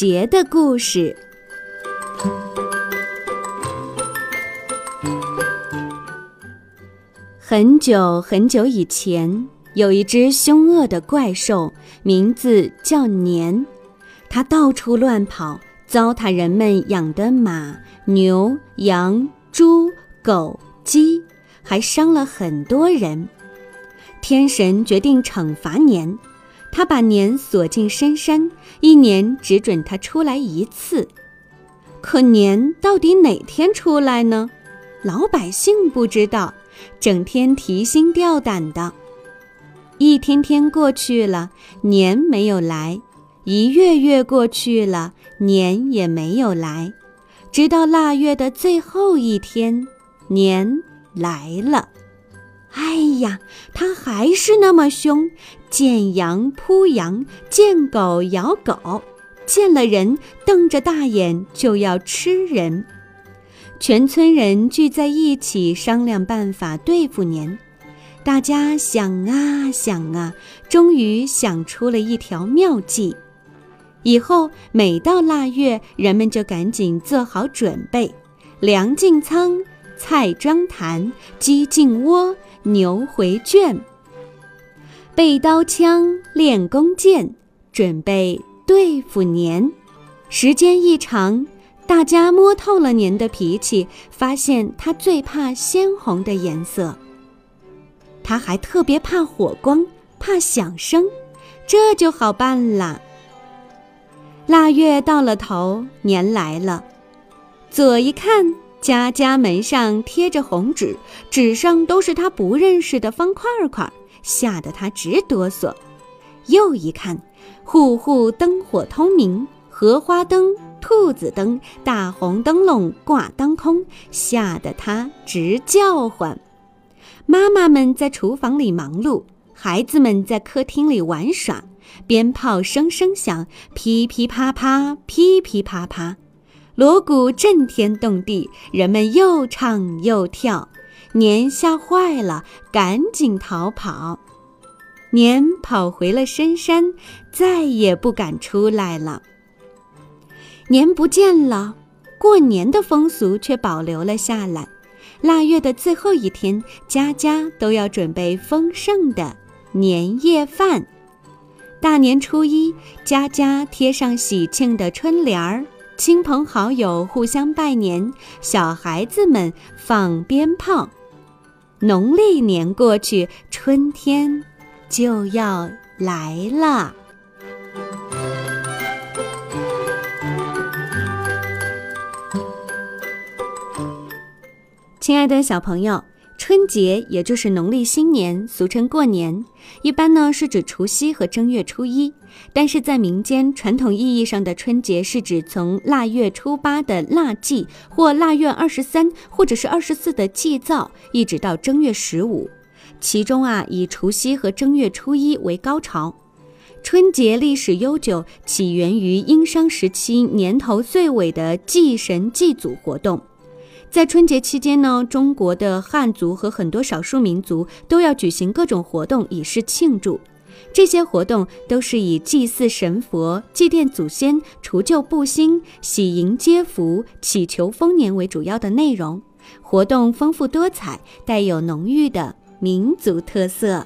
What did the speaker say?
节的故事。很久很久以前，有一只凶恶的怪兽，名字叫年。它到处乱跑，糟蹋人们养的马、牛、羊、猪、狗、鸡，还伤了很多人。天神决定惩罚年。他把年锁进深山，一年只准他出来一次。可年到底哪天出来呢？老百姓不知道，整天提心吊胆的。一天天过去了，年没有来；一月月过去了，年也没有来。直到腊月的最后一天，年来了。哎呀，他还是那么凶，见羊扑羊，见狗咬狗，见了人瞪着大眼就要吃人。全村人聚在一起商量办法对付年。大家想啊想啊，终于想出了一条妙计。以后每到腊月，人们就赶紧做好准备，粮进仓，菜装坛，鸡进窝。牛回圈，备刀枪，练弓箭，准备对付年。时间一长，大家摸透了年的脾气，发现他最怕鲜红的颜色。他还特别怕火光，怕响声，这就好办了。腊月到了头，年来了，左一看。家家门上贴着红纸，纸上都是他不认识的方块块，吓得他直哆嗦。又一看，户户灯火通明，荷花灯、兔子灯、大红灯笼挂当空，吓得他直叫唤。妈妈们在厨房里忙碌，孩子们在客厅里玩耍，鞭炮声声响，噼噼啪啪，噼噼啪啪。锣鼓震天动地，人们又唱又跳，年吓坏了，赶紧逃跑。年跑回了深山，再也不敢出来了。年不见了，过年的风俗却保留了下来。腊月的最后一天，家家都要准备丰盛的年夜饭。大年初一，家家贴上喜庆的春联儿。亲朋好友互相拜年，小孩子们放鞭炮。农历年过去，春天就要来了。亲爱的小朋友。春节也就是农历新年，俗称过年，一般呢是指除夕和正月初一。但是在民间传统意义上的春节，是指从腊月初八的腊祭，或腊月二十三，或者是二十四的祭灶，一直到正月十五。其中啊，以除夕和正月初一为高潮。春节历史悠久，起源于殷商时期年头最尾的祭神祭祖活动。在春节期间呢，中国的汉族和很多少数民族都要举行各种活动以示庆祝。这些活动都是以祭祀神佛、祭奠祖先、除旧布新、喜迎接福、祈求丰年为主要的内容。活动丰富多彩，带有浓郁的民族特色。